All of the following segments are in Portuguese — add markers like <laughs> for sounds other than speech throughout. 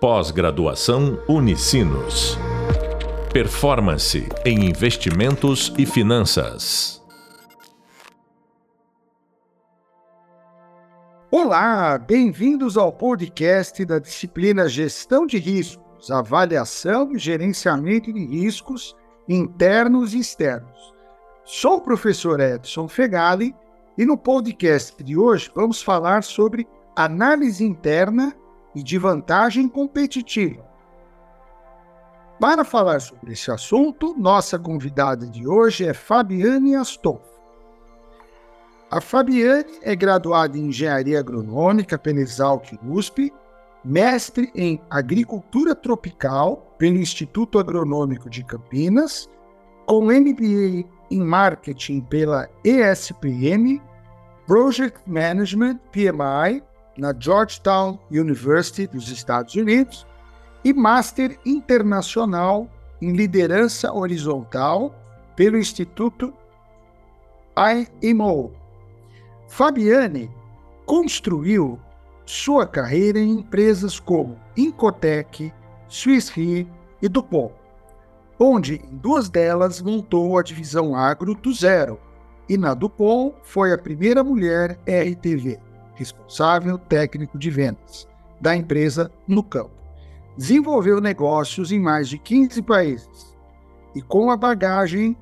Pós-graduação Unicinos. Performance em investimentos e finanças. Olá, bem-vindos ao podcast da disciplina Gestão de Riscos, Avaliação e Gerenciamento de Riscos Internos e Externos. Sou o professor Edson Fegali e no podcast de hoje vamos falar sobre análise interna e de vantagem competitiva. Para falar sobre esse assunto, nossa convidada de hoje é Fabiane Astolfo. A Fabiane é graduada em Engenharia Agronômica pela Exalc USP, mestre em Agricultura Tropical pelo Instituto Agronômico de Campinas, com MBA em Marketing pela ESPM, Project Management PMI na Georgetown University dos Estados Unidos e Master Internacional em Liderança Horizontal pelo Instituto IMO. Fabiane construiu sua carreira em empresas como Incotec, Swiss Re e Dupont, onde em duas delas montou a divisão agro do zero, e na Dupont foi a primeira mulher RTV responsável técnico de vendas da empresa no campo. Desenvolveu negócios em mais de 15 países e, com a bagagem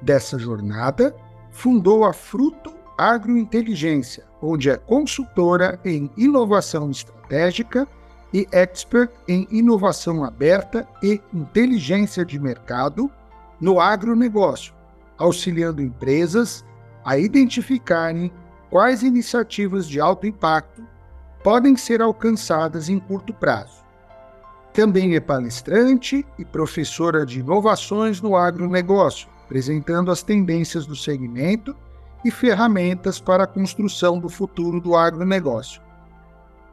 dessa jornada, fundou a Fruto Agrointeligência, onde é consultora em inovação estratégica e expert em inovação aberta e inteligência de mercado no agronegócio, auxiliando empresas a identificarem quais iniciativas de alto impacto podem ser alcançadas em curto prazo. Também é palestrante e professora de inovações no agronegócio, apresentando as tendências do segmento e ferramentas para a construção do futuro do agronegócio.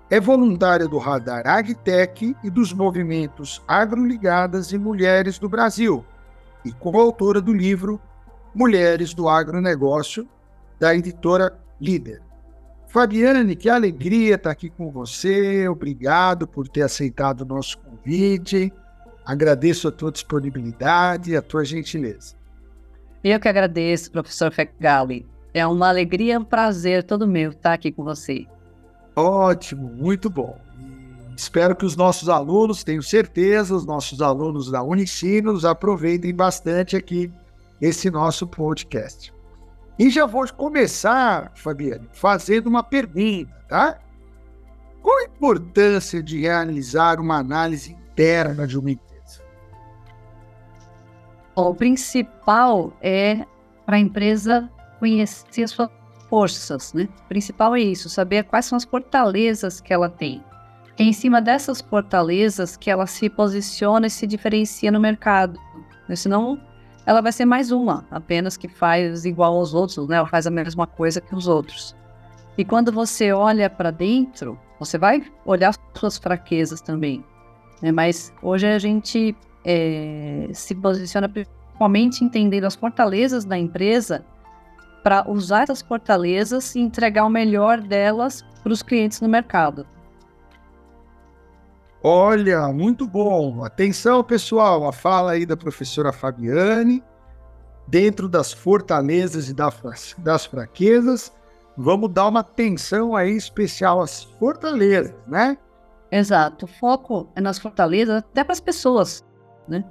É voluntária do Radar AgTech e dos movimentos Agroligadas e Mulheres do Brasil, e coautora do livro Mulheres do Agronegócio, da editora líder. Fabiane, que alegria estar aqui com você. Obrigado por ter aceitado o nosso convite. Agradeço a tua disponibilidade e a tua gentileza. Eu que agradeço, professor Fegali. É uma alegria, um prazer todo meu estar aqui com você. Ótimo, muito bom. espero que os nossos alunos, tenho certeza, os nossos alunos da Unicinos aproveitem bastante aqui esse nosso podcast. E já vou começar, Fabiane, fazendo uma pergunta, tá? Qual a importância de realizar uma análise interna de uma empresa? O principal é para a empresa conhecer as suas forças, né? O principal é isso, saber quais são as fortalezas que ela tem. É em cima dessas fortalezas que ela se posiciona e se diferencia no mercado. Né? Senão, ela vai ser mais uma, apenas que faz igual aos outros, né? Ela faz a mesma coisa que os outros. E quando você olha para dentro, você vai olhar suas fraquezas também. Né? Mas hoje a gente é, se posiciona principalmente entendendo as fortalezas da empresa para usar essas fortalezas e entregar o melhor delas para os clientes no mercado. Olha, muito bom. Atenção, pessoal, a fala aí da professora Fabiane. Dentro das fortalezas e das fraquezas, vamos dar uma atenção aí especial às fortalezas, né? Exato. O foco é nas fortalezas, até para as pessoas, né?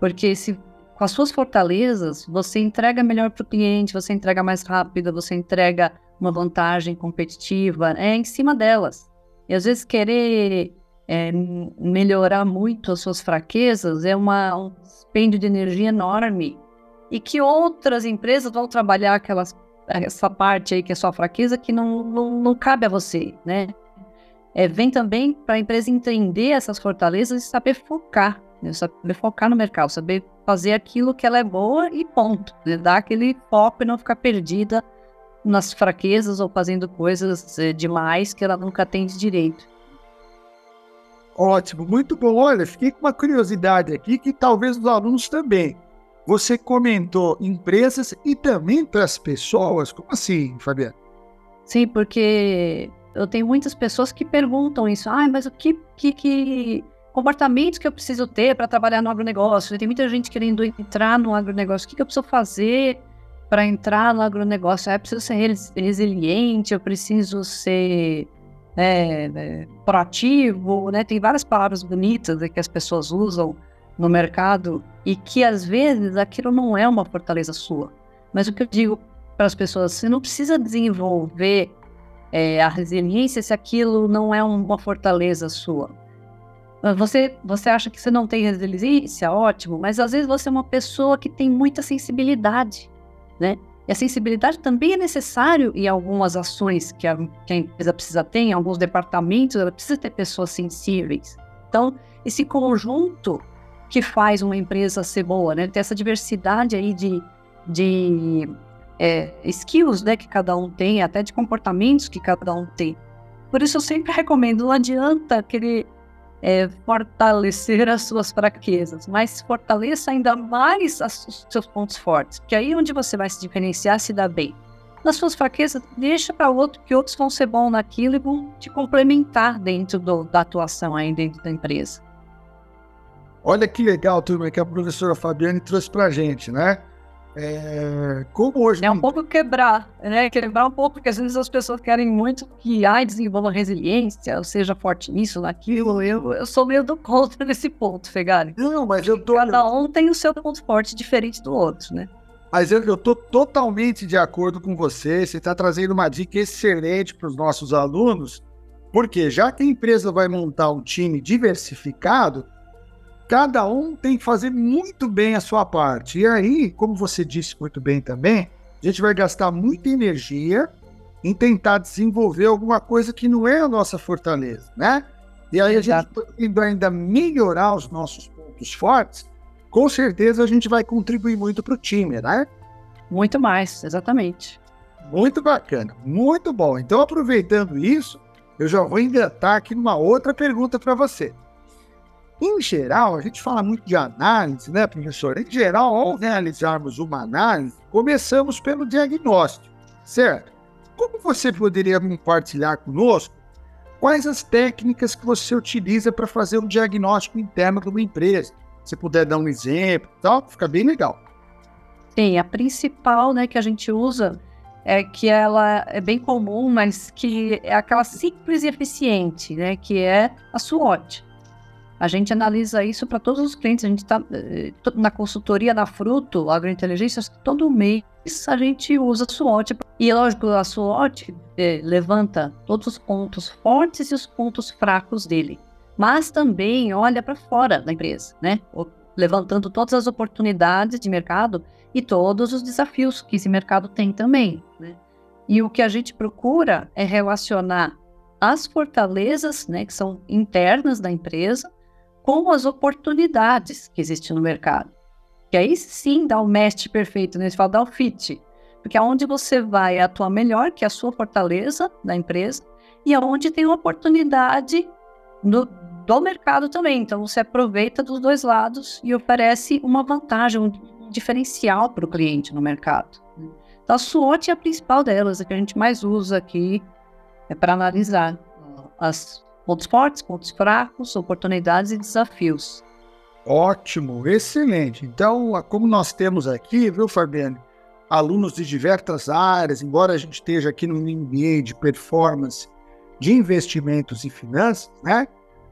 Porque se com as suas fortalezas, você entrega melhor para o cliente, você entrega mais rápido, você entrega uma vantagem competitiva, é em cima delas. E às vezes querer é, melhorar muito as suas fraquezas é uma, um dispêndio de energia enorme e que outras empresas vão trabalhar aquelas, essa parte aí que é sua fraqueza que não, não, não cabe a você, né? É, vem também para a empresa entender essas fortalezas e saber focar, né? saber focar no mercado, saber fazer aquilo que ela é boa e ponto, né? dar aquele foco e não ficar perdida nas fraquezas ou fazendo coisas é, demais que ela nunca tem de direito. Ótimo, muito bom. Olha, fiquei com uma curiosidade aqui que talvez os alunos também. Você comentou empresas e também para as pessoas. Como assim, Fabiana? Sim, porque eu tenho muitas pessoas que perguntam isso. Ah, mas o que, que, que comportamentos que eu preciso ter para trabalhar no agronegócio. Tem muita gente querendo entrar no agronegócio. O que, que eu preciso fazer para entrar no agronegócio? Eu preciso ser resiliente, eu preciso ser é, é, proativo, né? Tem várias palavras bonitas que as pessoas usam no mercado e que às vezes aquilo não é uma fortaleza sua. Mas o que eu digo para as pessoas, você não precisa desenvolver é, a resiliência se aquilo não é uma fortaleza sua. Você, você acha que você não tem resiliência? Ótimo, mas às vezes você é uma pessoa que tem muita sensibilidade, né? E a sensibilidade também é necessário em algumas ações que a, que a empresa precisa ter, em alguns departamentos, ela precisa ter pessoas sensíveis. Então, esse conjunto que faz uma empresa ser boa, né? Ter essa diversidade aí de, de é, skills né, que cada um tem, até de comportamentos que cada um tem. Por isso eu sempre recomendo, não adianta querer é, fortalecer as suas fraquezas, mas fortaleça ainda mais os seus pontos fortes, porque aí é onde você vai se diferenciar, se dá bem. Nas suas fraquezas, deixa para outro, que outros vão ser bons naquilo e vão te complementar dentro do, da atuação aí dentro da empresa. Olha que legal, turma, que a professora Fabiane trouxe para a gente, né? É, como hoje. É um pouco quebrar, né? Quebrar um pouco, porque às vezes as pessoas querem muito que ai, desenvolva resiliência, ou seja forte nisso, naquilo. Eu, eu sou meio do contra <laughs> nesse ponto, Fegari. Não, mas eu tô. Cada um tem o seu ponto forte diferente do outro, né? Mas eu, eu tô totalmente de acordo com você. Você está trazendo uma dica excelente para os nossos alunos, porque já que a empresa vai montar um time diversificado, cada um tem que fazer muito bem a sua parte. E aí, como você disse muito bem também, a gente vai gastar muita energia em tentar desenvolver alguma coisa que não é a nossa fortaleza, né? E aí a gente ainda melhorar os nossos pontos fortes, com certeza a gente vai contribuir muito para o time, né? Muito mais, exatamente. Muito bacana, muito bom. Então, aproveitando isso, eu já vou engatar aqui numa outra pergunta para você. Em geral, a gente fala muito de análise, né, professor? Em geral, ao realizarmos uma análise, começamos pelo diagnóstico, certo? Como você poderia compartilhar conosco quais as técnicas que você utiliza para fazer um diagnóstico interno de uma empresa? Se puder dar um exemplo, tal, fica bem legal. Sim, a principal, né, que a gente usa é que ela é bem comum, mas que é aquela simples e eficiente, né, que é a SWOT. A gente analisa isso para todos os clientes. A gente está eh, na consultoria da Fruto, Agrointeligência, todo mês a gente usa SWOT. E lógico, a SWOT eh, levanta todos os pontos fortes e os pontos fracos dele. Mas também olha para fora da empresa, né? Levantando todas as oportunidades de mercado e todos os desafios que esse mercado tem também. Né? E o que a gente procura é relacionar as fortalezas, né, que são internas da empresa, com as oportunidades que existem no mercado. Que aí sim dá o match perfeito, né? Você fala, dá o fit. Porque aonde você vai atuar melhor, que é a sua fortaleza da empresa, e aonde tem uma oportunidade no, do mercado também. Então você aproveita dos dois lados e oferece uma vantagem, um diferencial para o cliente no mercado. Então a SWOT é a principal delas, a que a gente mais usa aqui é para analisar as Pontos fortes, pontos fracos, oportunidades e desafios. Ótimo, excelente. Então, como nós temos aqui, viu, Fabiane, alunos de diversas áreas, embora a gente esteja aqui no MBA de performance de investimentos e finanças, né?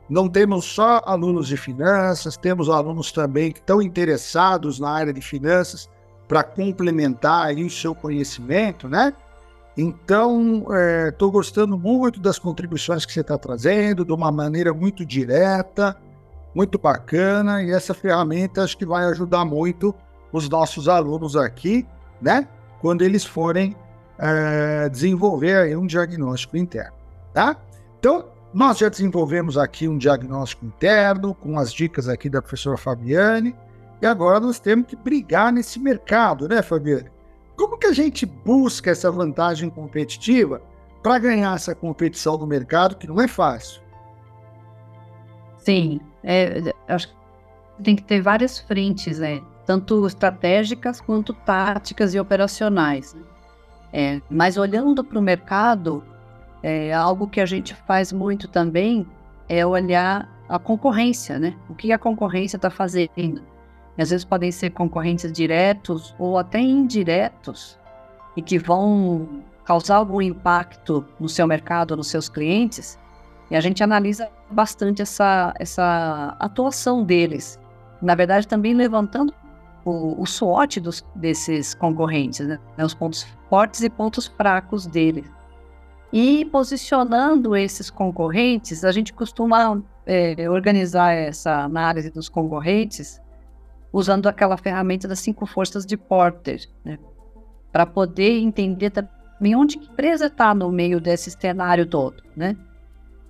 Não temos só alunos de finanças, temos alunos também que estão interessados na área de finanças para complementar aí o seu conhecimento, né? Então, estou é, gostando muito das contribuições que você está trazendo, de uma maneira muito direta, muito bacana, e essa ferramenta acho que vai ajudar muito os nossos alunos aqui, né? Quando eles forem é, desenvolver um diagnóstico interno, tá? Então, nós já desenvolvemos aqui um diagnóstico interno, com as dicas aqui da professora Fabiane, e agora nós temos que brigar nesse mercado, né, Fabiane? Como que a gente busca essa vantagem competitiva para ganhar essa competição no mercado, que não é fácil? Sim, é, acho que tem que ter várias frentes, né? tanto estratégicas quanto táticas e operacionais. Né? É, mas olhando para o mercado, é, algo que a gente faz muito também é olhar a concorrência, né? O que a concorrência está fazendo. Às vezes podem ser concorrentes diretos ou até indiretos e que vão causar algum impacto no seu mercado, nos seus clientes. E a gente analisa bastante essa, essa atuação deles. Na verdade, também levantando o, o SWOT dos, desses concorrentes, né? os pontos fortes e pontos fracos deles. E posicionando esses concorrentes, a gente costuma é, organizar essa análise dos concorrentes usando aquela ferramenta das cinco forças de Porter, né? para poder entender também onde a empresa está no meio desse cenário todo, né?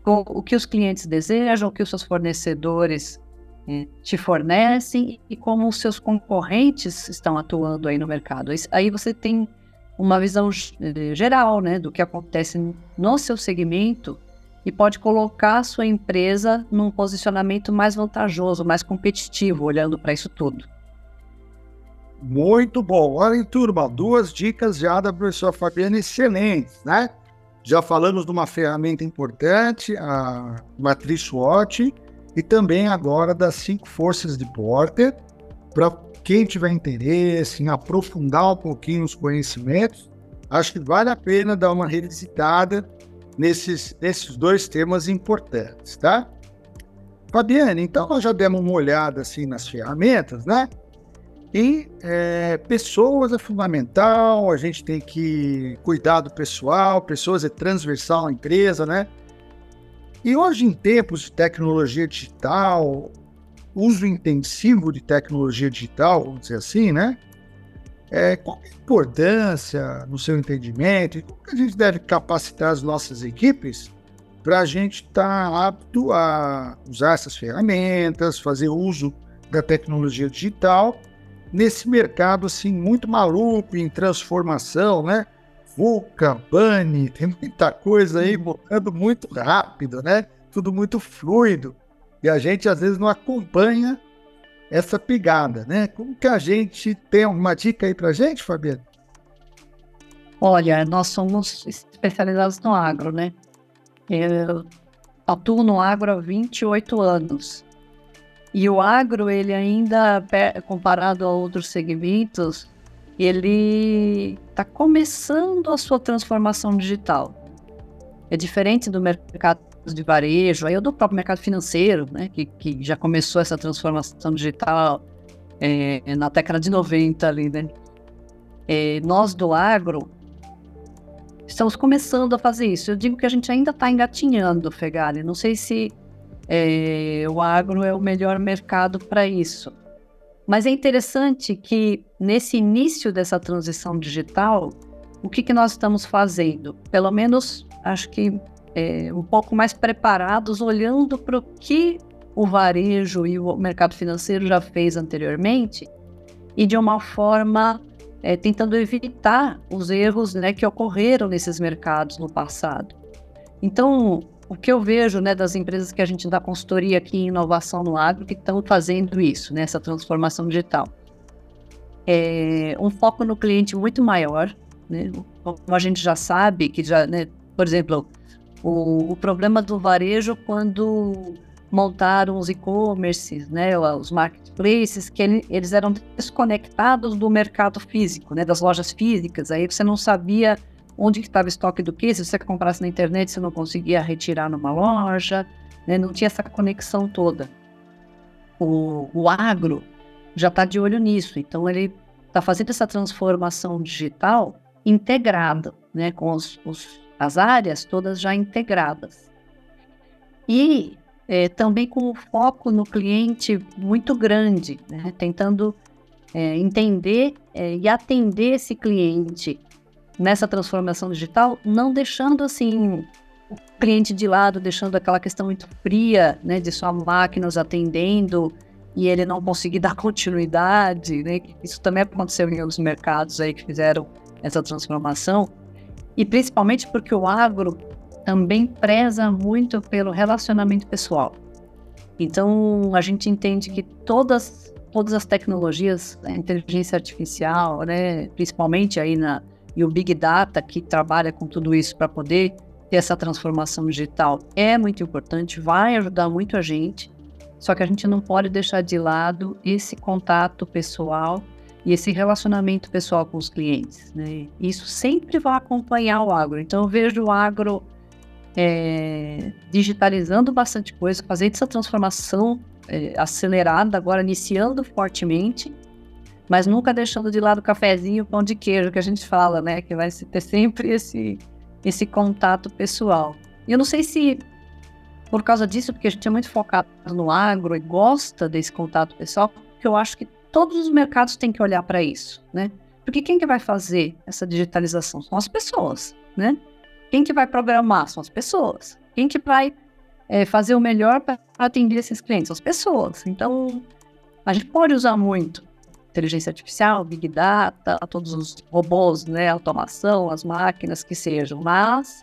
O, o, que os clientes desejam, o que os seus fornecedores é, te fornecem e como os seus concorrentes estão atuando aí no mercado. Aí você tem uma visão eh, geral, né, do que acontece no seu segmento e pode colocar a sua empresa num posicionamento mais vantajoso, mais competitivo, olhando para isso tudo. Muito bom. Olha, turma, duas dicas já da professora Fabiana excelentes, né? Já falamos de uma ferramenta importante, a matriz SWOT, e também agora das cinco forças de Porter, para quem tiver interesse em aprofundar um pouquinho os conhecimentos, acho que vale a pena dar uma revisitada nesses, nesses dois temas importantes, tá? Fabiana, então nós já demos uma olhada assim nas ferramentas, né? E é, pessoas é fundamental, a gente tem que cuidar do pessoal, pessoas é transversal à empresa, né? E hoje, em tempos de tecnologia digital, uso intensivo de tecnologia digital, vamos dizer assim, né? É, qual é a importância, no seu entendimento, como que a gente deve capacitar as nossas equipes para a gente estar tá apto a usar essas ferramentas, fazer uso da tecnologia digital nesse mercado assim muito maluco em transformação, né? VUCA, BANI, <laughs> tem muita coisa aí mudando muito rápido, né? Tudo muito fluido. E a gente às vezes não acompanha essa pegada, né? Como que a gente tem alguma dica aí pra gente, Fabiana? Olha, nós somos especializados no agro, né? Eu atuo no agro há 28 anos. E o agro, ele ainda, comparado a outros segmentos, ele está começando a sua transformação digital. É diferente do mercado de varejo, aí eu do próprio mercado financeiro, né, que, que já começou essa transformação digital é, na década de 90 ali, né? É, nós do agro estamos começando a fazer isso. Eu digo que a gente ainda está engatinhando, Fegali. Não sei se é, o agro é o melhor mercado para isso. Mas é interessante que nesse início dessa transição digital, o que, que nós estamos fazendo? Pelo menos acho que é, um pouco mais preparados, olhando para o que o varejo e o mercado financeiro já fez anteriormente e de uma forma é, tentando evitar os erros né, que ocorreram nesses mercados no passado. Então, o que eu vejo né, das empresas que a gente dá consultoria aqui em inovação no agro que estão fazendo isso, né, transformação digital. É um foco no cliente muito maior, né? como a gente já sabe, que já, né, por exemplo, o, o problema do varejo quando montaram os e-commerces, né, os marketplaces, que ele, eles eram desconectados do mercado físico, né, das lojas físicas. Aí você não sabia onde estava o estoque do que. Se você comprasse na internet, você não conseguia retirar numa loja, né, não tinha essa conexão toda. O, o agro já está de olho nisso, então ele está fazendo essa transformação digital integrada, né, com os, os as áreas todas já integradas. E é, também com um foco no cliente muito grande, né? tentando é, entender é, e atender esse cliente nessa transformação digital, não deixando assim o cliente de lado, deixando aquela questão muito fria, né, de só máquinas atendendo e ele não conseguir <laughs> dar continuidade, né? Isso também aconteceu em alguns mercados aí que fizeram essa transformação. E principalmente porque o agro também preza muito pelo relacionamento pessoal. Então, a gente entende que todas, todas as tecnologias, a inteligência artificial, né, principalmente aí na, e o Big Data, que trabalha com tudo isso para poder ter essa transformação digital, é muito importante, vai ajudar muito a gente. Só que a gente não pode deixar de lado esse contato pessoal e esse relacionamento pessoal com os clientes. Né? Isso sempre vai acompanhar o agro. Então, eu vejo o agro é, digitalizando bastante coisa, fazendo essa transformação é, acelerada, agora iniciando fortemente, mas nunca deixando de lado o cafezinho, o pão de queijo que a gente fala, né? Que vai ter sempre esse, esse contato pessoal. Eu não sei se por causa disso, porque a gente é muito focado no agro e gosta desse contato pessoal, que eu acho que todos os mercados têm que olhar para isso, né? Porque quem que vai fazer essa digitalização? São as pessoas, né? Quem que vai programar? São as pessoas. Quem que vai é, fazer o melhor para atender esses clientes? São as pessoas. Então, a gente pode usar muito inteligência artificial, big data, todos os robôs, né, automação, as máquinas que sejam, mas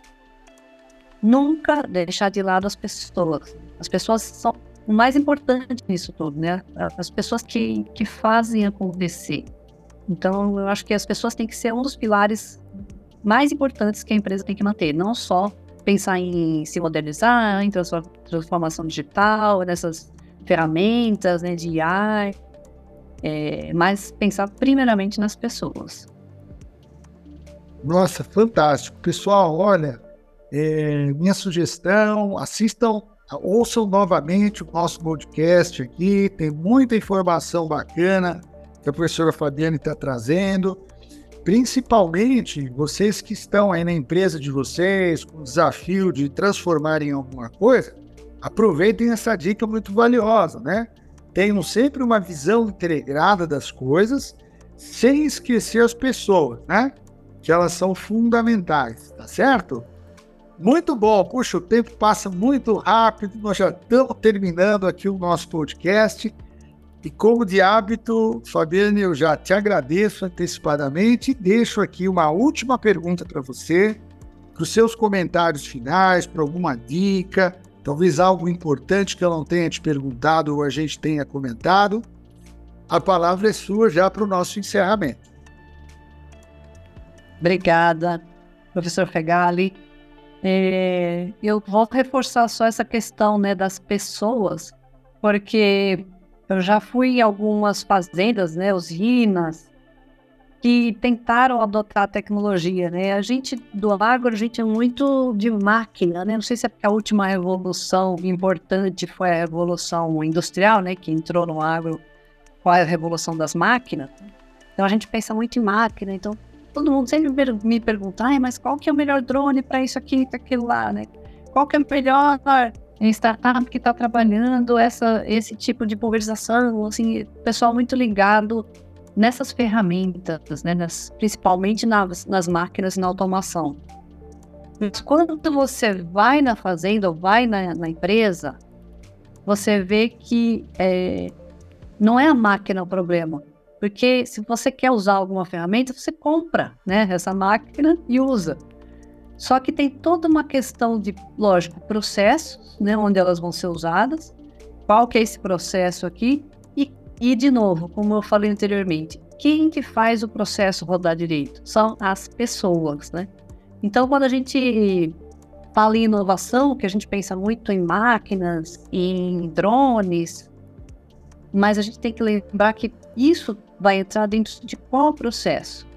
nunca deixar de lado as pessoas. As pessoas são o mais importante nisso tudo, né? As pessoas que, que fazem acontecer. Então, eu acho que as pessoas têm que ser um dos pilares mais importantes que a empresa tem que manter, não só pensar em se modernizar, em transformação digital, nessas ferramentas né, de AI, é, mas pensar primeiramente nas pessoas. Nossa, fantástico. Pessoal, olha, é, minha sugestão, assistam, ouçam novamente o nosso podcast aqui, tem muita informação bacana que a professora Fabiane está trazendo. Principalmente vocês que estão aí na empresa de vocês, com o desafio de transformar em alguma coisa, aproveitem essa dica muito valiosa, né? Tenham sempre uma visão integrada das coisas, sem esquecer as pessoas, né? Que elas são fundamentais, tá certo? Muito bom, puxa, o tempo passa muito rápido, nós já estamos terminando aqui o nosso podcast. E como de hábito, Fabiane, eu já te agradeço antecipadamente e deixo aqui uma última pergunta para você, para os seus comentários finais, para alguma dica, talvez algo importante que eu não tenha te perguntado ou a gente tenha comentado. A palavra é sua já para o nosso encerramento. Obrigada, professor Fegali. É, eu vou reforçar só essa questão né, das pessoas, porque eu já fui em algumas fazendas, né, usinas, que tentaram adotar a tecnologia, né? A gente do agro, a gente é muito de máquina, né? Não sei se é porque a última revolução importante foi a revolução industrial, né? Que entrou no agro com a revolução das máquinas. Então a gente pensa muito em máquina, então todo mundo sempre me pergunta, ah, mas qual que é o melhor drone para isso aqui, para aquilo lá, né? Qual que é o melhor startup que está trabalhando essa, esse tipo de pulverização, assim, pessoal muito ligado nessas ferramentas, né, nas, principalmente nas, nas máquinas e na automação. Mas quando você vai na fazenda ou vai na, na empresa, você vê que é, não é a máquina o problema, porque se você quer usar alguma ferramenta, você compra né, essa máquina e usa. Só que tem toda uma questão de, lógico, processos, né, onde elas vão ser usadas, qual que é esse processo aqui, e, e de novo, como eu falei anteriormente, quem que faz o processo rodar direito? São as pessoas, né? Então, quando a gente fala em inovação, que a gente pensa muito em máquinas, em drones, mas a gente tem que lembrar que isso vai entrar dentro de qual processo?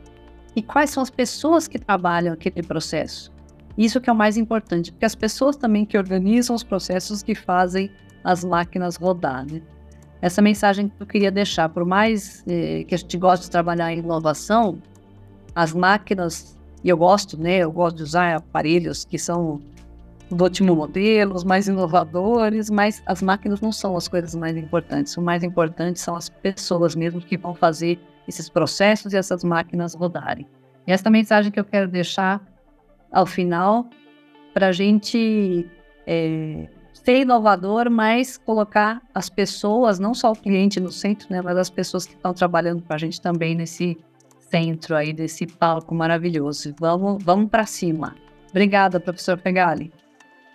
E quais são as pessoas que trabalham aquele processo? Isso que é o mais importante, porque as pessoas também que organizam os processos que fazem as máquinas rodar, né? Essa mensagem que eu queria deixar, por mais eh, que a gente goste de trabalhar em inovação, as máquinas, e eu gosto, né? Eu gosto de usar aparelhos que são do último modelo, os mais inovadores, mas as máquinas não são as coisas mais importantes. O mais importante são as pessoas mesmo que vão fazer esses processos e essas máquinas rodarem. E essa mensagem que eu quero deixar ao final, para a gente é, ser inovador, mas colocar as pessoas, não só o cliente no centro, né, mas as pessoas que estão trabalhando para a gente também nesse centro aí, desse palco maravilhoso. Vamos, vamos para cima. Obrigada, professor Pegali.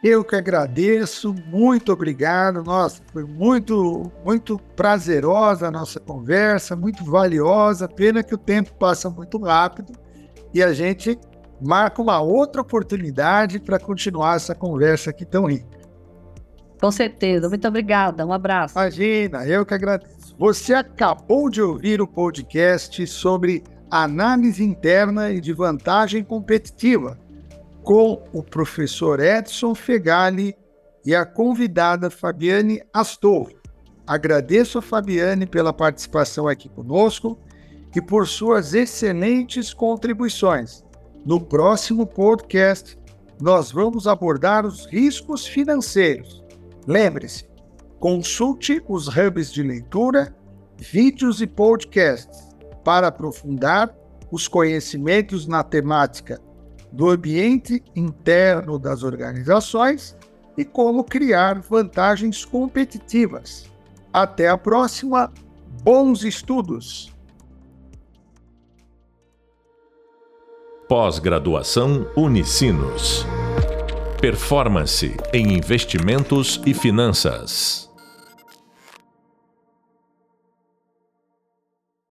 Eu que agradeço, muito obrigado. Nossa, foi muito, muito prazerosa a nossa conversa, muito valiosa. Pena que o tempo passa muito rápido e a gente marca uma outra oportunidade para continuar essa conversa aqui tão rica. Com certeza. Muito obrigada. Um abraço. Imagina, eu que agradeço. Você acabou de ouvir o podcast sobre análise interna e de vantagem competitiva com o professor Edson Fegali e a convidada Fabiane Astor. Agradeço a Fabiane pela participação aqui conosco e por suas excelentes contribuições. No próximo podcast, nós vamos abordar os riscos financeiros. Lembre-se, consulte os hubs de leitura, vídeos e podcasts para aprofundar os conhecimentos na temática do ambiente interno das organizações e como criar vantagens competitivas. Até a próxima, bons estudos! Pós-graduação Unicinos. Performance em investimentos e finanças.